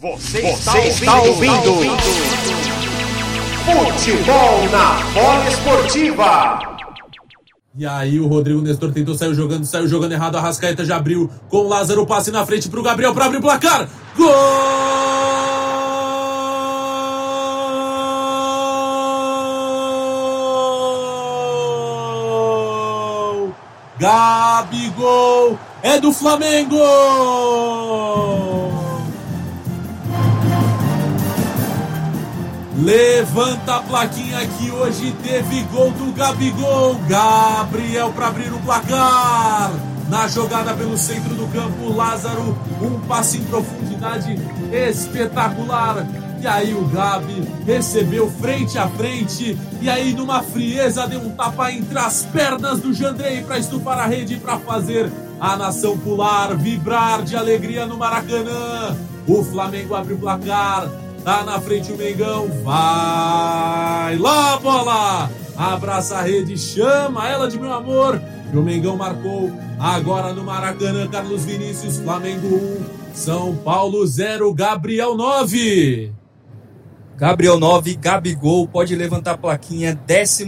Você, Você está, ouvindo, está ouvindo. Futebol na bola esportiva. E aí o Rodrigo Nestor tentou sair jogando, saiu jogando errado, a Rascaeta já abriu com o Lázaro, passe na frente pro Gabriel para abrir o placar. Gol! Gabigol é do Flamengo! Levanta a plaquinha que hoje teve gol do Gabigol. Gabriel para abrir o placar. Na jogada pelo centro do campo, Lázaro, um passe em profundidade espetacular. E aí o Gabi recebeu frente a frente e aí numa frieza deu um tapa entre as pernas do Jandrei para estufar a rede para fazer a nação pular, vibrar de alegria no Maracanã. O Flamengo abre o placar Tá na frente o Mengão. Vai lá, bola! Abraça a rede, chama ela de meu amor. E o Mengão marcou agora no Maracanã. Carlos Vinícius, Flamengo 1, São Paulo 0, Gabriel 9. Gabriel 9, Gabigol pode levantar a plaquinha, 12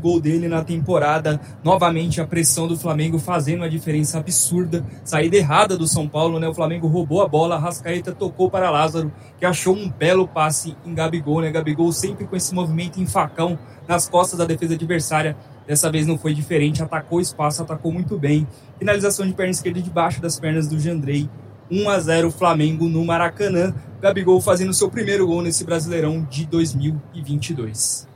gol dele na temporada. Novamente a pressão do Flamengo fazendo uma diferença absurda. Saída errada do São Paulo, né? O Flamengo roubou a bola, Rascaeta tocou para Lázaro, que achou um belo passe em Gabigol, né? Gabigol sempre com esse movimento em facão nas costas da defesa adversária. Dessa vez não foi diferente, atacou o espaço, atacou muito bem. Finalização de perna esquerda debaixo das pernas do Jandrei. 1 a 0 Flamengo no Maracanã. Gabigol fazendo seu primeiro gol nesse Brasileirão de 2022.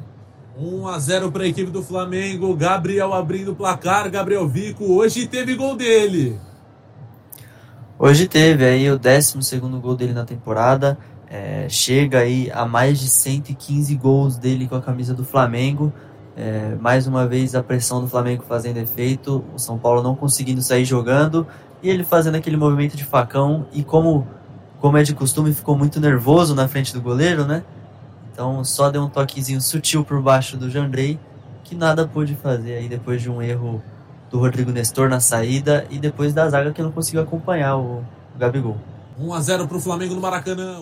1 a 0 para a equipe do Flamengo. Gabriel abrindo o placar. Gabriel Vico hoje teve gol dele. Hoje teve aí o 12 gol dele na temporada. É, chega aí a mais de 115 gols dele com a camisa do Flamengo. É, mais uma vez a pressão do Flamengo fazendo efeito, o São Paulo não conseguindo sair jogando e ele fazendo aquele movimento de facão. E como como é de costume, ficou muito nervoso na frente do goleiro, né? Então só deu um toquezinho sutil por baixo do Jandrei, que nada pôde fazer aí depois de um erro do Rodrigo Nestor na saída e depois da zaga que não conseguiu acompanhar o, Gabigol. 1 a 0 para o Flamengo no Maracanã.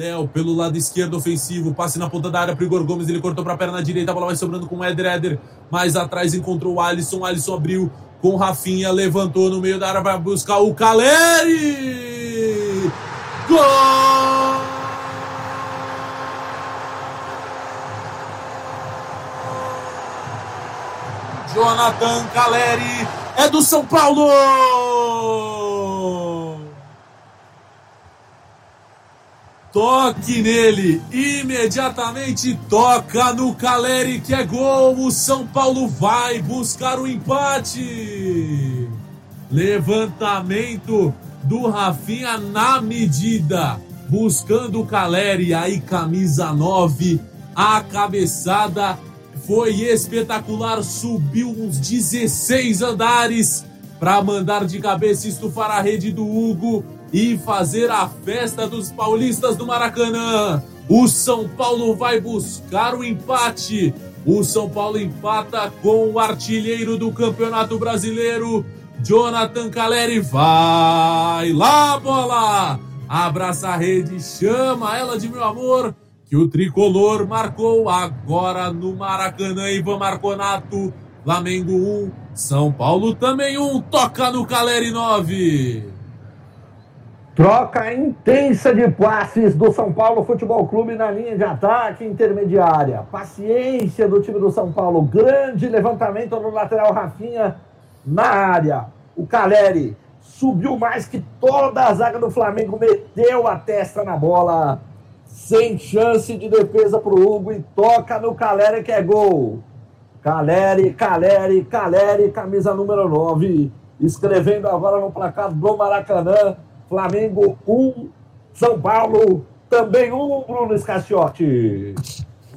Léo pelo lado esquerdo ofensivo, passe na ponta da área para Igor Gomes, ele cortou para a perna direita, a bola vai sobrando com o Éder Éder, mais atrás encontrou o Alisson, Alisson abriu com Rafinha, levantou no meio da área, vai buscar o Caleri! Gol! Jonathan Caleri é do São Paulo! Toque nele, imediatamente toca no Caleri que é gol. O São Paulo vai buscar o empate. Levantamento do Rafinha na medida, buscando o Caleri. Aí, camisa 9, a cabeçada foi espetacular. Subiu uns 16 andares para mandar de cabeça estufar a rede do Hugo e fazer a festa dos paulistas do Maracanã. O São Paulo vai buscar o empate. O São Paulo empata com o artilheiro do Campeonato Brasileiro, Jonathan Caleri. Vai lá, bola! Abraça a rede, chama ela de meu amor, que o tricolor marcou agora no Maracanã. Ivan Marconato, Flamengo 1, São Paulo também 1, toca no Caleri 9. Troca intensa de passes do São Paulo Futebol Clube na linha de ataque intermediária. Paciência do time do São Paulo. Grande levantamento no lateral Rafinha na área. O Caleri subiu mais que toda a zaga do Flamengo, meteu a testa na bola. Sem chance de defesa para o Hugo e toca no Caleri que é gol. Caleri, Caleri, Caleri, camisa número 9. Escrevendo agora no placar do Maracanã. Flamengo 1, um, São Paulo também 1, um, Bruno Escaciotti.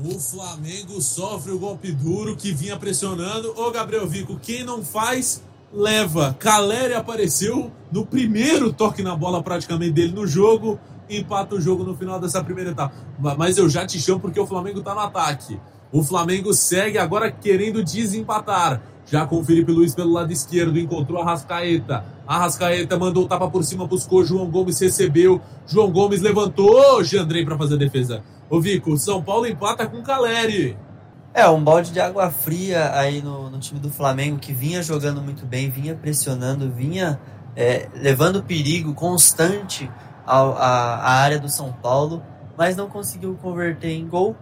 O Flamengo sofre o golpe duro que vinha pressionando. Ô Gabriel Vico, quem não faz, leva. Caleri apareceu no primeiro toque na bola praticamente dele no jogo. Empata o jogo no final dessa primeira etapa. Mas eu já te chamo porque o Flamengo tá no ataque. O Flamengo segue agora querendo desempatar. Já com o Felipe Luiz pelo lado esquerdo, encontrou a Rascaeta. A Rascaeta mandou o tapa por cima, buscou. João Gomes recebeu. João Gomes levantou. Jandrei para fazer a defesa. Ô Vico, São Paulo empata com o Caleri. É, um balde de água fria aí no, no time do Flamengo, que vinha jogando muito bem, vinha pressionando, vinha é, levando perigo constante ao, a, a área do São Paulo, mas não conseguiu converter em gol.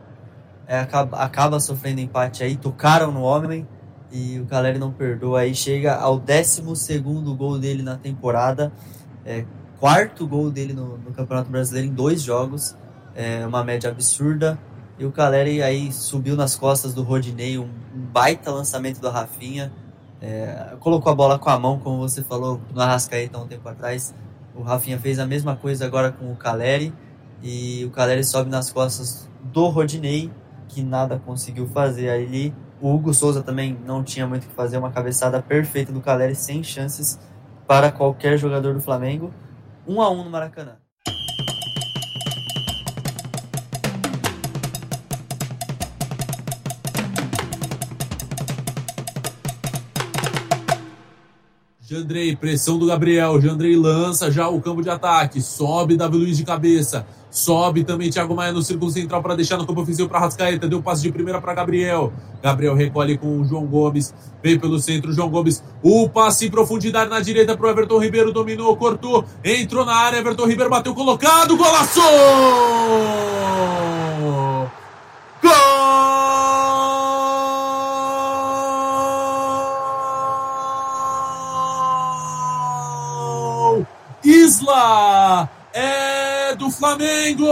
É, acaba, acaba sofrendo empate aí, tocaram no homem e o Caleri não perdoa. Aí, chega ao 12 gol dele na temporada, é, quarto gol dele no, no, Campeonato Brasileiro em dois jogos, é uma média absurda. E o Caleri aí subiu nas costas do Rodinei, um, um baita lançamento do Rafinha, é, colocou a bola com a mão, como você falou no Arrascaeta um tempo atrás. O Rafinha fez a mesma coisa agora com o Caleri, e o Caleri sobe nas costas do Rodinei, que nada conseguiu fazer ali o Hugo Souza também não tinha muito o que fazer, uma cabeçada perfeita do Caleri, sem chances para qualquer jogador do Flamengo. 1 um a 1 um no Maracanã. Jandrei, pressão do Gabriel. Jandrei lança já o campo de ataque. Sobe Davi Luiz de cabeça. Sobe também Thiago Maia no círculo central para deixar no campo ofensivo para Rascaeta. Deu passe de primeira para Gabriel. Gabriel recolhe com o João Gomes. Vem pelo centro, João Gomes. O passe em profundidade na direita para o Everton Ribeiro. Dominou, cortou. Entrou na área. Everton Ribeiro bateu colocado. Golaço! Do Flamengo!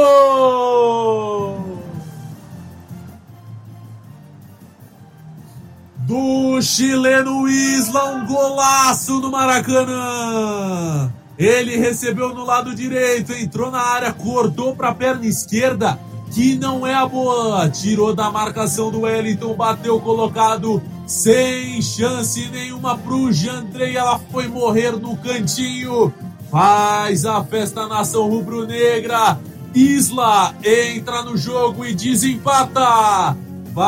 Do chileno Isla, um golaço no Maracanã! Ele recebeu no lado direito, entrou na área, cortou para a perna esquerda, que não é a boa. Tirou da marcação do Wellington, bateu colocado, sem chance nenhuma pro Jandrei. Ela foi morrer no cantinho. Faz a festa nação rubro-negra. Isla entra no jogo e desempata. Vai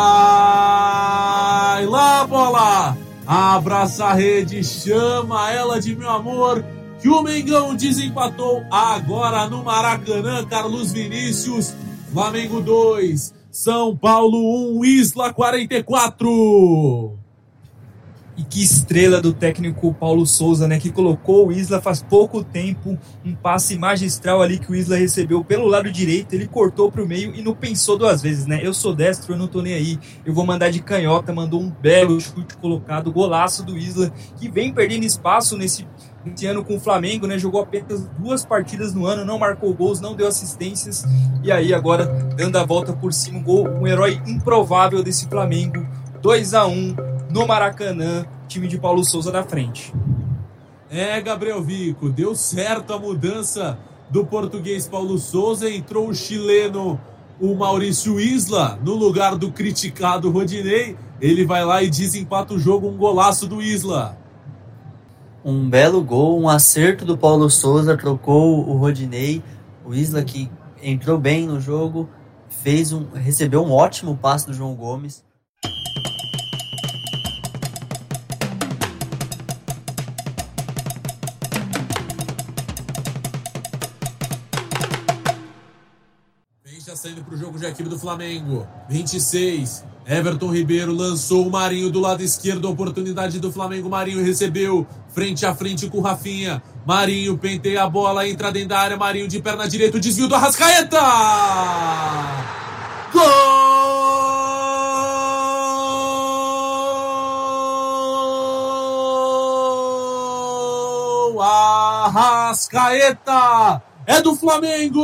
lá, bola. Abraça a rede, chama ela de meu amor. Que o Mengão desempatou agora no Maracanã. Carlos Vinícius, Flamengo 2, São Paulo 1, Isla 44. E que estrela do técnico Paulo Souza, né? Que colocou o Isla faz pouco tempo. Um passe magistral ali que o Isla recebeu pelo lado direito. Ele cortou para o meio e não pensou duas vezes, né? Eu sou destro, eu não tô nem aí. Eu vou mandar de canhota. Mandou um belo chute colocado. Golaço do Isla, que vem perdendo espaço nesse, ano com o Flamengo, né? Jogou apenas duas partidas no ano, não marcou gols, não deu assistências. E aí agora dando a volta por cima, um gol, um herói improvável desse Flamengo. 2 a 1 no Maracanã, time de Paulo Souza da frente. É, Gabriel Vico, deu certo a mudança do português Paulo Souza, entrou o chileno, o Maurício Isla, no lugar do criticado Rodinei. Ele vai lá e desempata o jogo, um golaço do Isla. Um belo gol, um acerto do Paulo Souza, trocou o Rodinei, o Isla que entrou bem no jogo, fez um, recebeu um ótimo passe do João Gomes. Saindo para o jogo de equipe do Flamengo. 26. Everton Ribeiro lançou o Marinho do lado esquerdo. Oportunidade do Flamengo. Marinho recebeu. Frente a frente com o Rafinha. Marinho penteia a bola. Entra dentro da área. Marinho de perna direita. Desvio do Arrascaeta. Gol! Arrascaeta! É do Flamengo!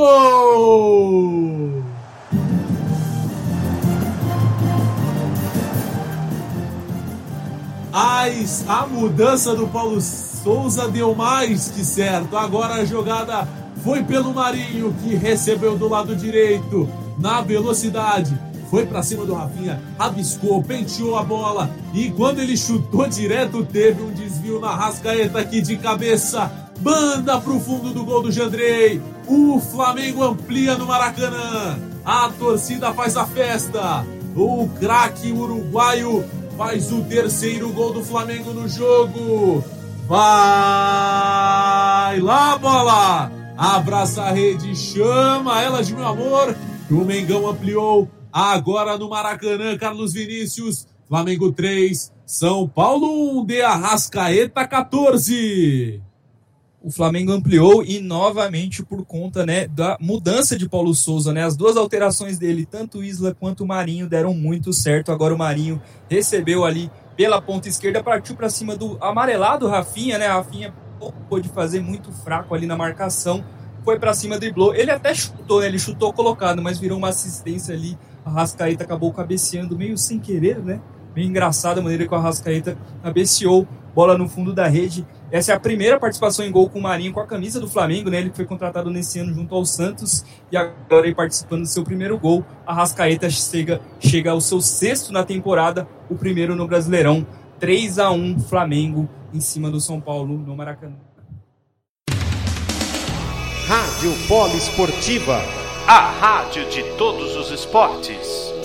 Mas a mudança do Paulo Souza deu mais que certo. Agora a jogada foi pelo Marinho, que recebeu do lado direito, na velocidade. Foi para cima do Rafinha, rabiscou, penteou a bola. E quando ele chutou direto, teve um desvio na rascaeta aqui de cabeça. Manda pro fundo do gol do Jandrei. O Flamengo amplia no Maracanã. A torcida faz a festa. O craque uruguaio faz o terceiro gol do Flamengo no jogo. Vai lá, bola! Abraça a rede, chama ela de meu amor. O Mengão ampliou agora no Maracanã, Carlos Vinícius. Flamengo 3, São Paulo 1, de Arrascaeta 14 o Flamengo ampliou e novamente por conta né, da mudança de Paulo Souza. Né, as duas alterações dele, tanto Isla quanto o Marinho, deram muito certo. Agora o Marinho recebeu ali pela ponta esquerda, partiu para cima do amarelado Rafinha. Né, Rafinha pôde fazer muito fraco ali na marcação, foi para cima, driblou. Ele até chutou, né, ele chutou colocado, mas virou uma assistência ali. A Rascaeta acabou cabeceando meio sem querer, né? Bem engraçada a maneira que o Arrascaeta cabeceou, bola no fundo da rede. Essa é a primeira participação em gol com o Marinho com a camisa do Flamengo, né? Ele foi contratado nesse ano junto ao Santos e agora ele participando do seu primeiro gol. A Rascaeta chega, chega ao seu sexto na temporada, o primeiro no Brasileirão. 3 a 1 Flamengo em cima do São Paulo no Maracanã. Rádio Polo Esportiva, a rádio de todos os esportes.